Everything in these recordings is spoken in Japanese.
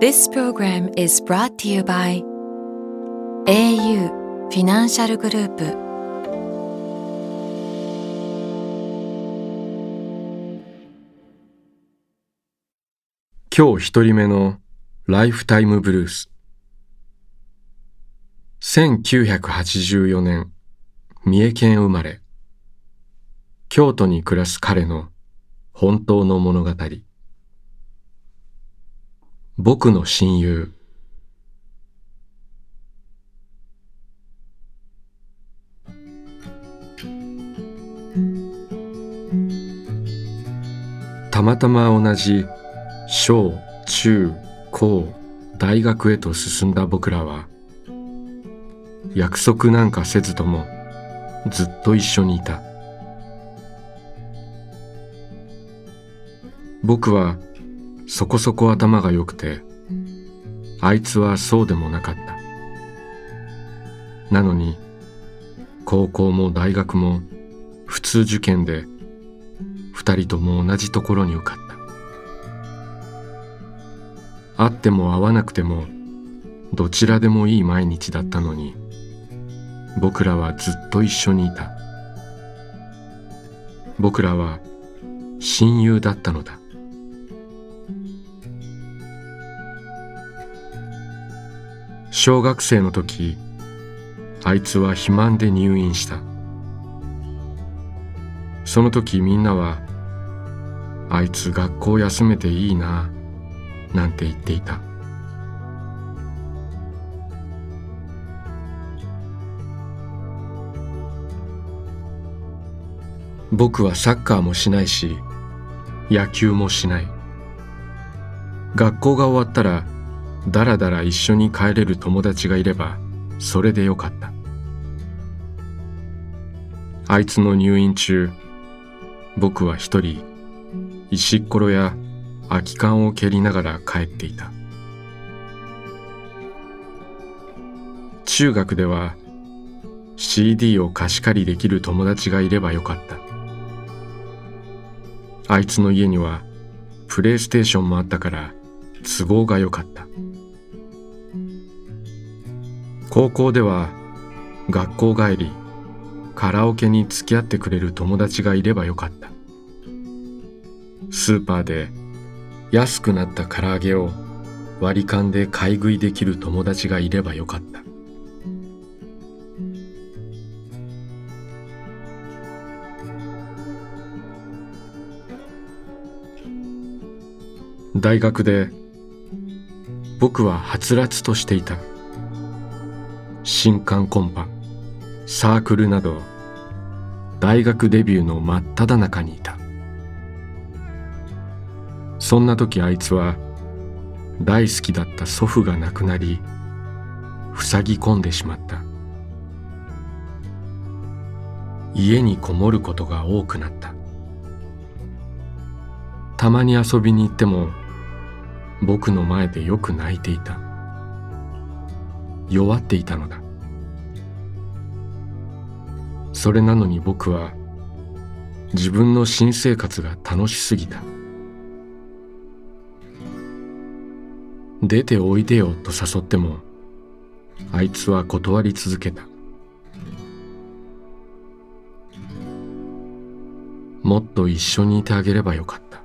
This program is brought to you by au フィナンシャルグループ今日一人目のライフタイムブルース1984年三重県生まれ京都に暮らす彼の本当の物語僕の親友。たまたま同じ小中高大学へと進んだ僕らは約束なんかせずともずっと一緒にいた。僕はそこそこ頭が良くてあいつはそうでもなかった。なのに高校も大学も普通受験で二人とも同じところに受かった。会っても会わなくてもどちらでもいい毎日だったのに僕らはずっと一緒にいた。僕らは親友だったのだ。小学生の時あいつは肥満で入院した。その時みんなはあいつ学校休めていいななんて言っていた。僕はサッカーもしないし野球もしない。学校が終わったらだらだら一緒に帰れる友達がいればそれでよかった。あいつの入院中僕は一人石ころや空き缶を蹴りながら帰っていた。中学では CD を貸し借りできる友達がいればよかった。あいつの家にはプレイステーションもあったから都合が良かった。高校では学校帰りカラオケに付き合ってくれる友達がいればよかった。スーパーで安くなった唐揚げを割り勘で買い食いできる友達がいればよかった。大学で僕ははつらつとしていた。新刊コンパサークルなど大学デビューの真っ只中にいた。そんな時あいつは大好きだった祖父が亡くなり塞ぎ込んでしまった。家にこもることが多くなった。たまに遊びに行っても僕の前でよく泣いていた。弱っていたのだ。それなのに僕は自分の新生活が楽しすぎた。出ておいでよと誘ってもあいつは断り続けた。もっと一緒にいてあげればよかった。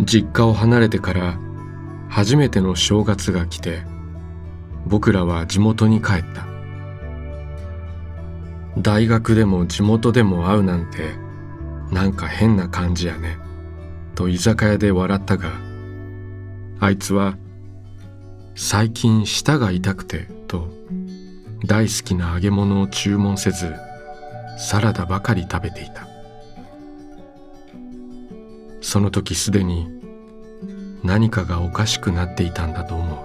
実家を離れてから初めての正月が来て僕らは地元に帰った。大学でも地元でも会うなんてなんか変な感じやね。と居酒屋で笑ったがあいつは最近舌が痛くてと大好きな揚げ物を注文せずサラダばかり食べていた。その時すでに何かがおかしくなっていたんだと思う。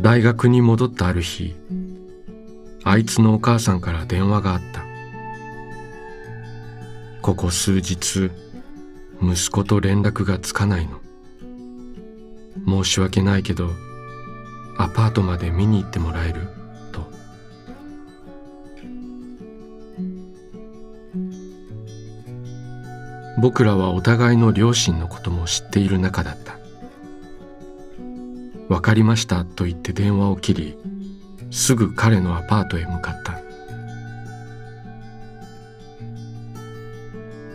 大学に戻ったある日あいつのお母さんから電話があった。ここ数日息子と連絡がつかないの。申し訳ないけどアパートまで見に行ってもらえる？僕らはお互いの両親のことも知っている仲だった「分かりました」と言って電話を切りすぐ彼のアパートへ向かった。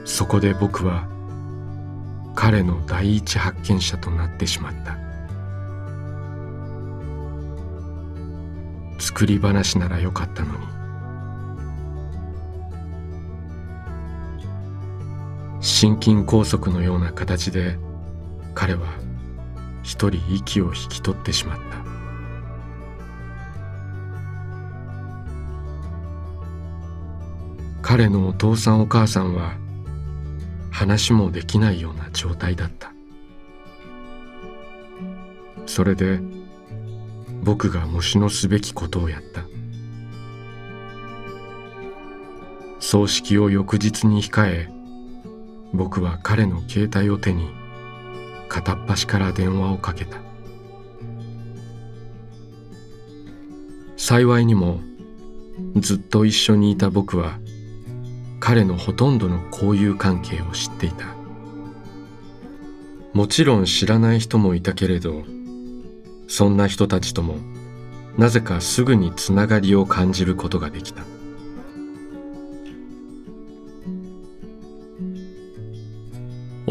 そこで僕は彼の第一発見者となってしまった。作り話ならよかったのに。心筋梗塞のような形で彼は一人息を引き取ってしまった。彼のお父さんお母さんは話もできないような状態だった。それで僕が模試のすべきことをやった。葬式を翌日に控え僕は彼の携帯を手に片っ端から電話をかけた。幸いにもずっと一緒にいた僕は彼のほとんどの交友関係を知っていた。もちろん知らない人もいたけれどそんな人たちともなぜかすぐにつながりを感じることができた。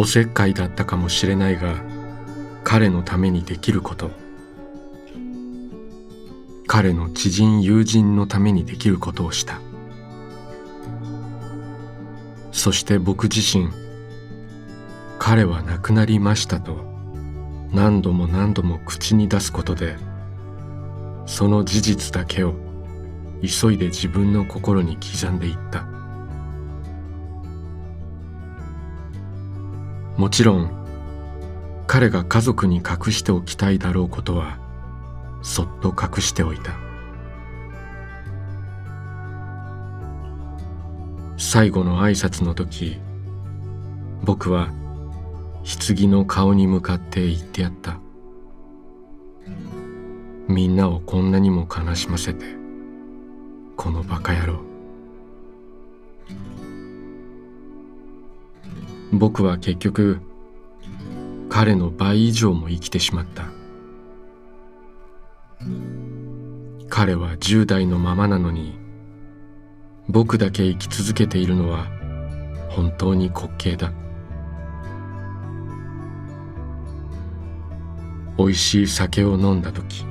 おせっかいだったかもしれないが彼のためにできること。彼の知人友人のためにできることをした。そして僕自身彼は亡くなりましたと何度も何度も口に出すことでその事実だけを急いで自分の心に刻んでいった。もちろん彼が家族に隠しておきたいだろうことはそっと隠しておいた。最後の挨拶の時僕は棺の顔に向かって言ってやった。みんなをこんなにも悲しませてこのバカ野郎。僕は結局彼の倍以上も生きてしまった。彼は10代のままなのに僕だけ生き続けているのは本当に滑稽だ。美味しい酒を飲んだ時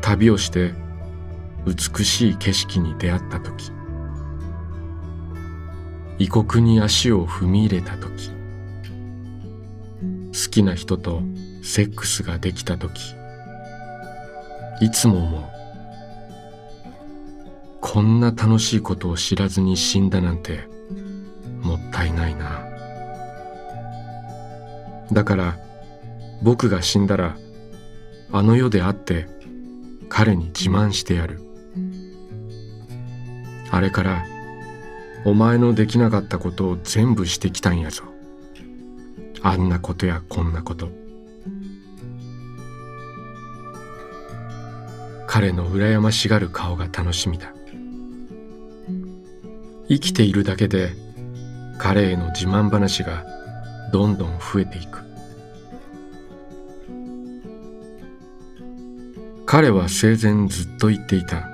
旅をして美しい景色に出会った時異国に足を踏み入れた時好きな人とセックスができた時いつも思う。こんな楽しいことを知らずに死んだなんてもったいないな。だから僕が死んだらあの世で会って彼に自慢してやる。あれからお前のできなかったことを全部してきたんやぞ。あんなことやこんなこと。彼の羨ましがる顔が楽しみだ。生きているだけで彼への自慢話がどんどん増えていく。彼は生前ずっと言っていた。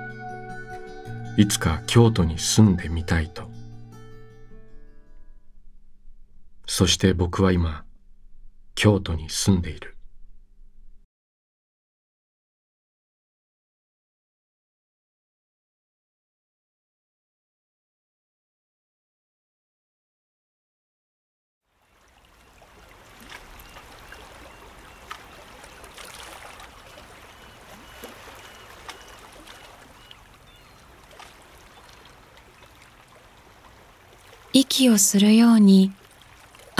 いつか京都に住んでみたいと。そして僕は今京都に住んでいる。息をするように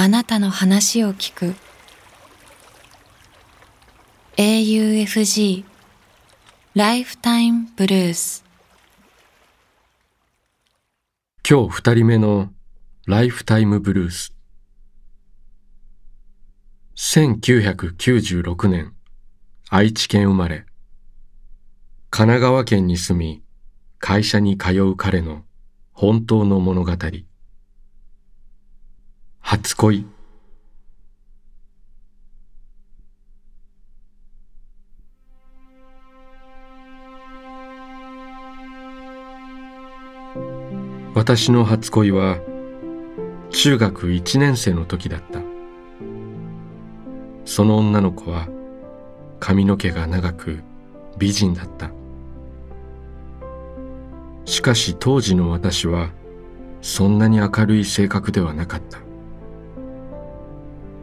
あなたの話を聞く。AUFG ライフタイムブルース今日二人目のライフタイムブルース1996年愛知県生まれ。神奈川県に住み会社に通う彼の本当の物語。初恋。私の初恋は中学1年生の時だった。その女の子は髪の毛が長く美人だった。しかし当時の私はそんなに明るい性格ではなかった。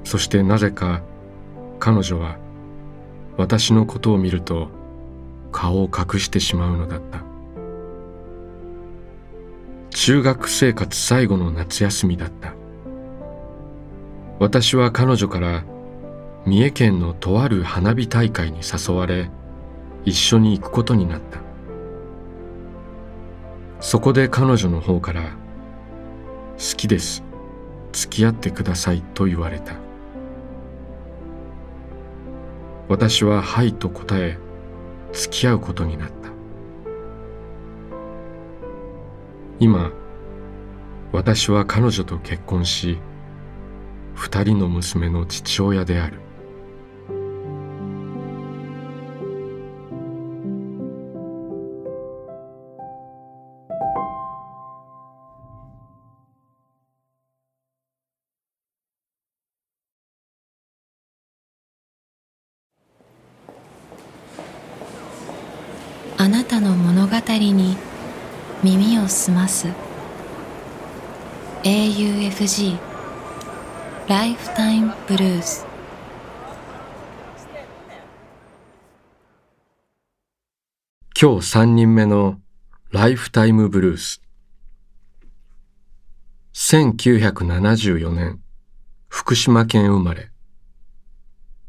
そしてなぜか彼女は私のことを見ると顔を隠してしまうのだった。中学生活最後の夏休みだった。私は彼女から三重県のとある花火大会に誘われ一緒に行くことになった。そこで彼女の方から「好きです。付き合ってください」と言われた。私は「はい」と答え付き合うことになった。今私は彼女と結婚し二人の娘の父親である。ます。AUFG ライフタイムブルース今日三人目のライフタイムブルース1974年福島県生まれ。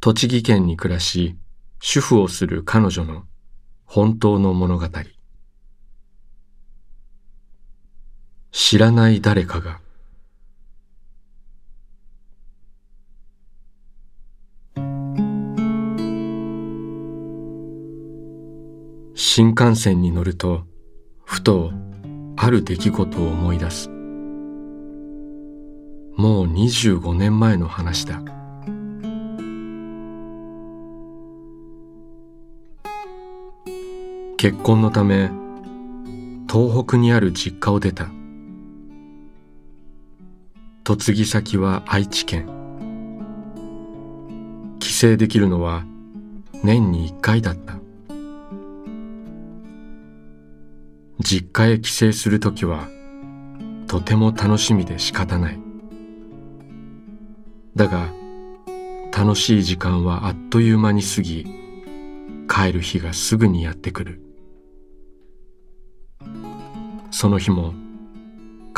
栃木県に暮らし主婦をする彼女の本当の物語。知らない誰かが。新幹線に乗るとふとある出来事を思い出す。もう25年前の話だ。結婚のため東北にある実家を出た。嫁ぎ先は愛知県。帰省できるのは年に1回だった。実家へ帰省するときはとても楽しみで仕方ない。だが楽しい時間はあっという間に過ぎ帰る日がすぐにやってくる。その日も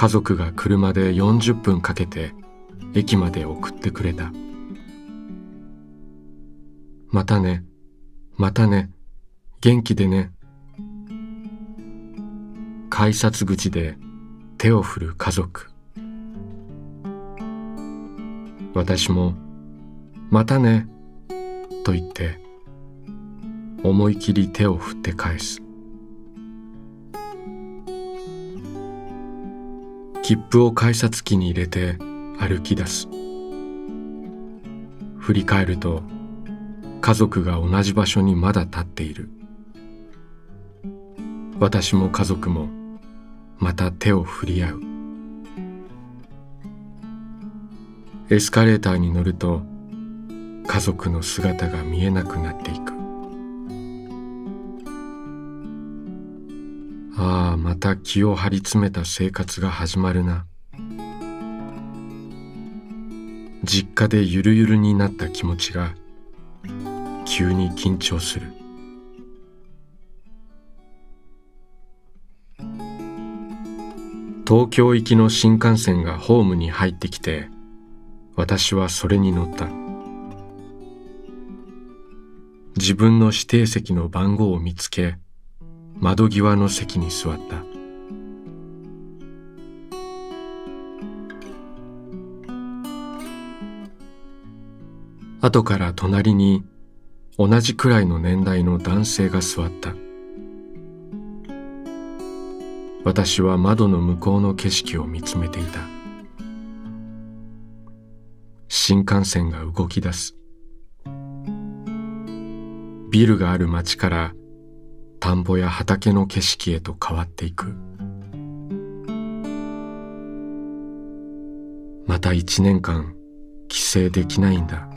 家族が車で40分かけて駅まで送ってくれた。またねまたね元気でね。改札口で手を振る家族。私もまたねと言って思い切り手を振って返す。切符を改札機に入れて歩き出す。振り返ると家族が同じ場所にまだ立っている。私も家族もまた手を振り合う。エスカレーターに乗ると家族の姿が見えなくなっていく。ああまた気を張り詰めた生活が始まるな。実家でゆるゆるになった気持ちが急に緊張する。東京行きの新幹線がホームに入ってきて私はそれに乗った。自分の指定席の番号を見つけ窓際の席に座った。後から隣に同じくらいの年代の男性が座った。私は窓の向こうの景色を見つめていた。新幹線が動き出す。ビルがある街から田んぼや畑の景色へと変わっていく。また一年間帰省できないんだ。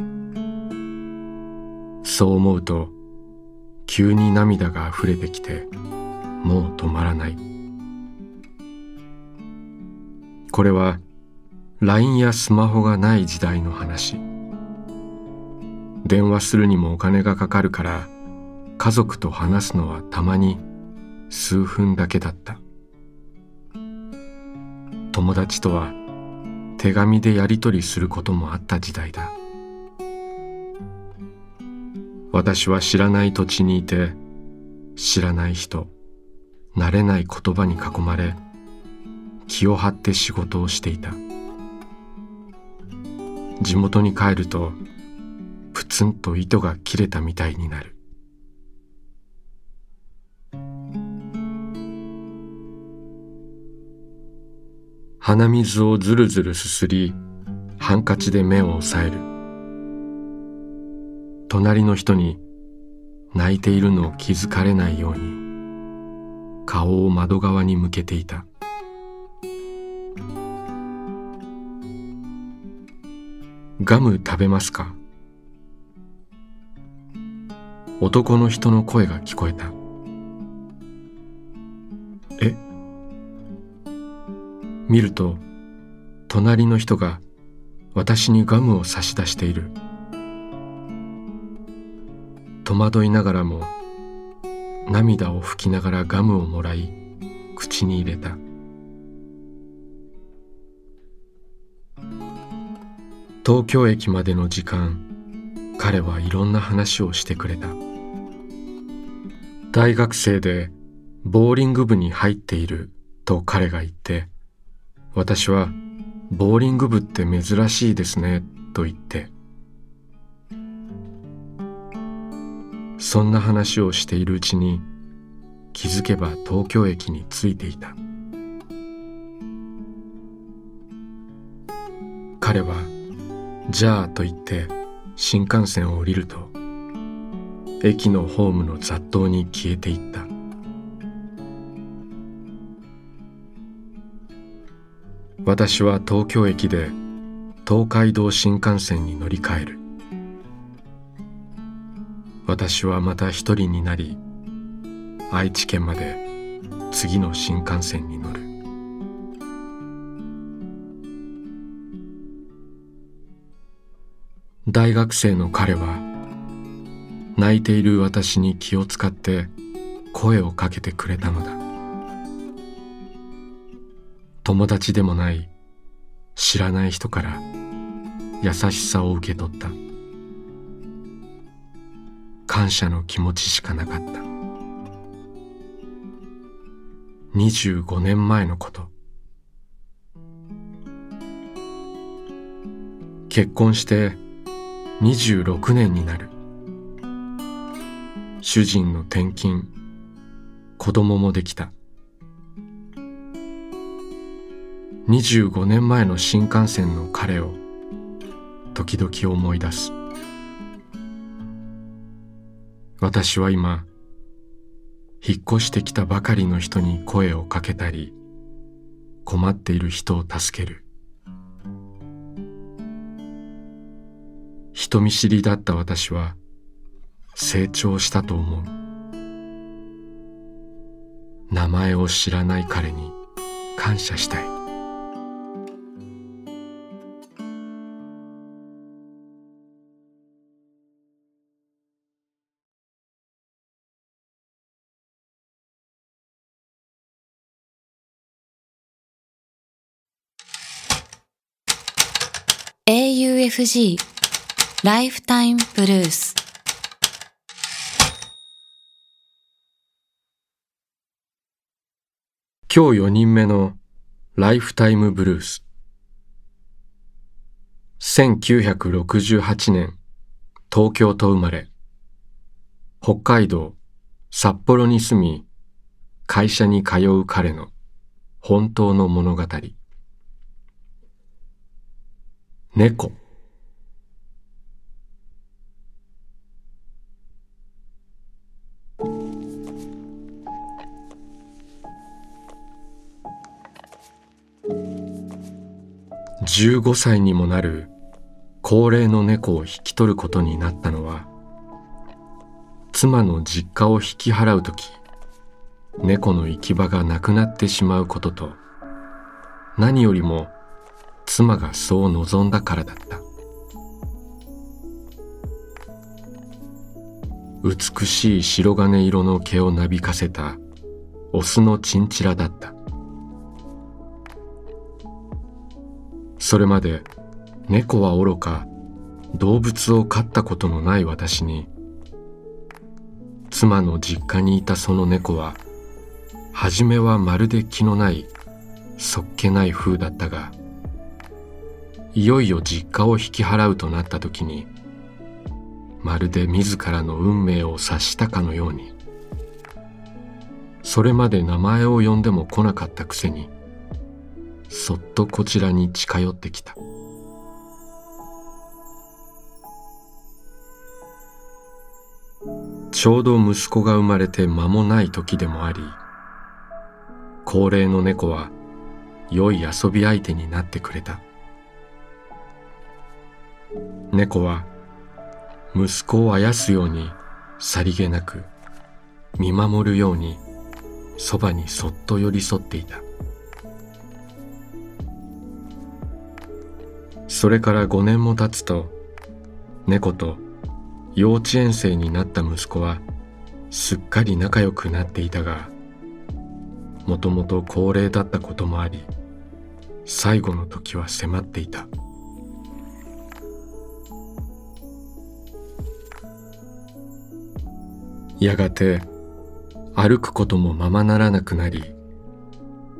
そう思うと急に涙が溢れてきてもう止まらない。これは LINE やスマホがない時代の話。電話するにもお金がかかるから家族と話すのはたまに数分だけだった。友達とは手紙でやり取りすることもあった時代だ。私は知らない土地にいて知らない人慣れない言葉に囲まれ気を張って仕事をしていた。地元に帰るとプツンと糸が切れたみたいになる。鼻水をずるずるすすりハンカチで目を押さえる。隣の人に泣いているのを気づかれないように顔を窓側に向けていた。ガム食べますか？男の人の声が聞こえた。見ると隣の人が私にガムを差し出している。戸惑いながらも涙を拭きながらガムをもらい口に入れた。東京駅までの時間彼はいろんな話をしてくれた。大学生でボーリング部に入っていると彼が言って私はボーリング部って珍しいですねと言って。そんな話をしているうちに気づけば東京駅に着いていた。彼は「じゃあ」と言って新幹線を降りると駅のホームの雑踏に消えていった。私は東京駅で東海道新幹線に乗り換える。私はまた一人になり愛知県まで次の新幹線に乗る。大学生の彼は泣いている私に気を使って声をかけてくれたのだ。友達でもない知らない人から優しさを受け取った。感謝の気持ちしかなかった。25年前のこと。結婚して26年になる。主人の転勤子供もできた。25年前の新幹線の彼を時々思い出す。私は今引っ越してきたばかりの人に声をかけたり困っている人を助ける。人見知りだった私は成長したと思う。名前を知らない彼に感謝したい。AUFG ライフタイムブルース今日4人目のライフタイムブルース1968年東京と生まれ。北海道札幌に住み会社に通う彼の本当の物語。猫。15歳にもなる高齢の猫を引き取ることになったのは妻の実家を引き払う時猫の行き場がなくなってしまうことと何よりも妻がそう望んだからだった。美しい白金色の毛をなびかせたオスのチンチラだった。それまで猫はおろか動物を飼ったことのない私に妻の実家にいたその猫は初めはまるで気のないそっけない風だったがいよいよ実家を引き払うとなった時にまるで自らの運命を察したかのようにそれまで名前を呼んでも来なかったくせにそっとこちらに近寄ってきた。ちょうど息子が生まれて間もない時でもあり高齢の猫は良い遊び相手になってくれた。猫は息子をあやすようにさりげなく見守るようにそばにそっと寄り添っていた。それから5年も経つと猫と幼稚園生になった息子はすっかり仲良くなっていたがもともと高齢だったこともあり最後の時は迫っていた。やがて歩くこともままならなくなり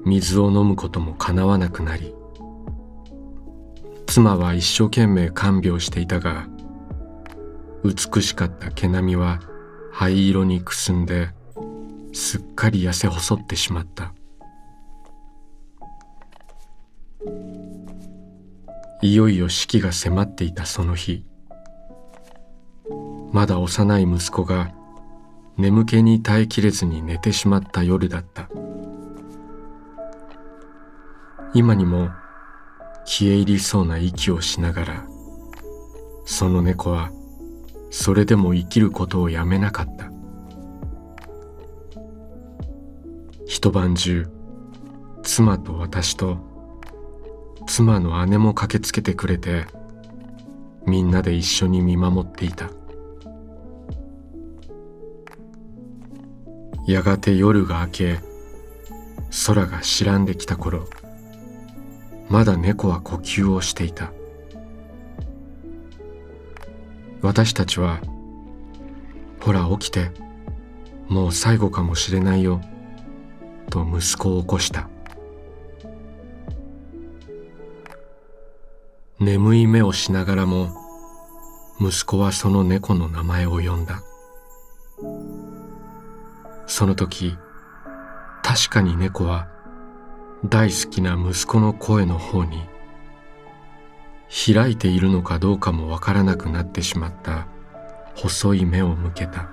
水を飲むこともかなわなくなり妻は一生懸命看病していたが美しかった毛並みは灰色にくすんですっかり痩せ細ってしまった。いよいよ死期が迫っていたその日まだ幼い息子が眠気に耐えきれずに寝てしまった夜だった。今にも消え入りそうな息をしながらその猫はそれでも生きることをやめなかった。一晩中妻と私と妻の姉も駆けつけてくれてみんなで一緒に見守っていた。やがて夜が明け空が白んできた頃まだ猫は呼吸をしていた。私たちは「ほら起きてもう最後かもしれないよ」と息子を起こした。眠い目をしながらも息子はその猫の名前を呼んだ。その時確かに猫は大好きな息子の声の方に開いているのかどうかもわからなくなってしまった細い目を向けた。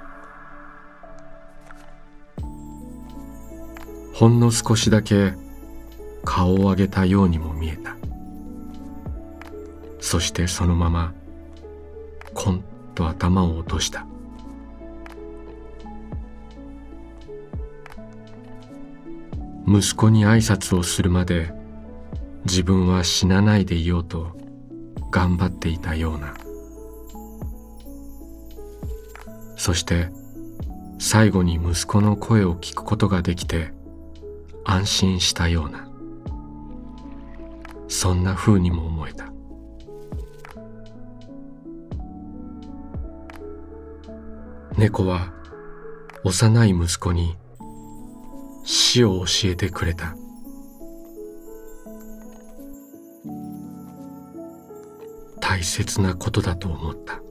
ほんの少しだけ顔を上げたようにも見えた。そしてそのままコンと頭を落とした。息子に挨拶をするまで自分は死なないでいようと頑張っていたような。そして最後に息子の声を聞くことができて安心したような。そんな風にも思えた。猫は幼い息子に死を教えてくれた。大切なことだと思った「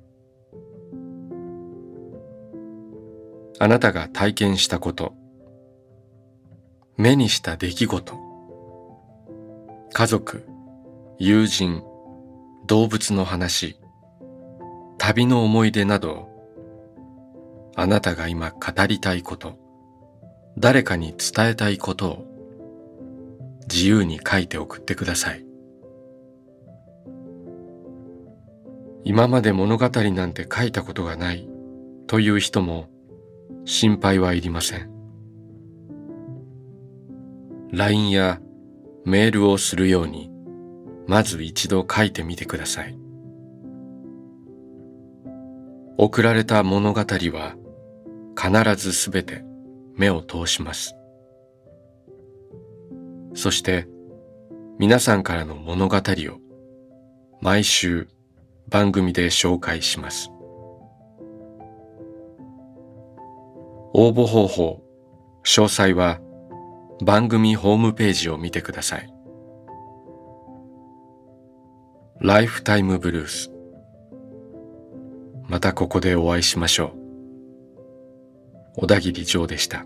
あなたが体験したこと。目にした出来事。家族友人動物の話。旅の思い出など。あなたが今語りたいこと、誰かに伝えたいことを。自由に書いて送ってください。今まで物語なんて書いたことがない。という人も心配はいりません。LINE やメールをするようにまず一度書いてみてください。送られた物語は必ずすべて目を通します。そして皆さんからの物語を毎週番組で紹介します。応募方法、詳細は番組ホームページを見てください。ライフタイムブルース。またここでお会いしましょう。小田切城でした。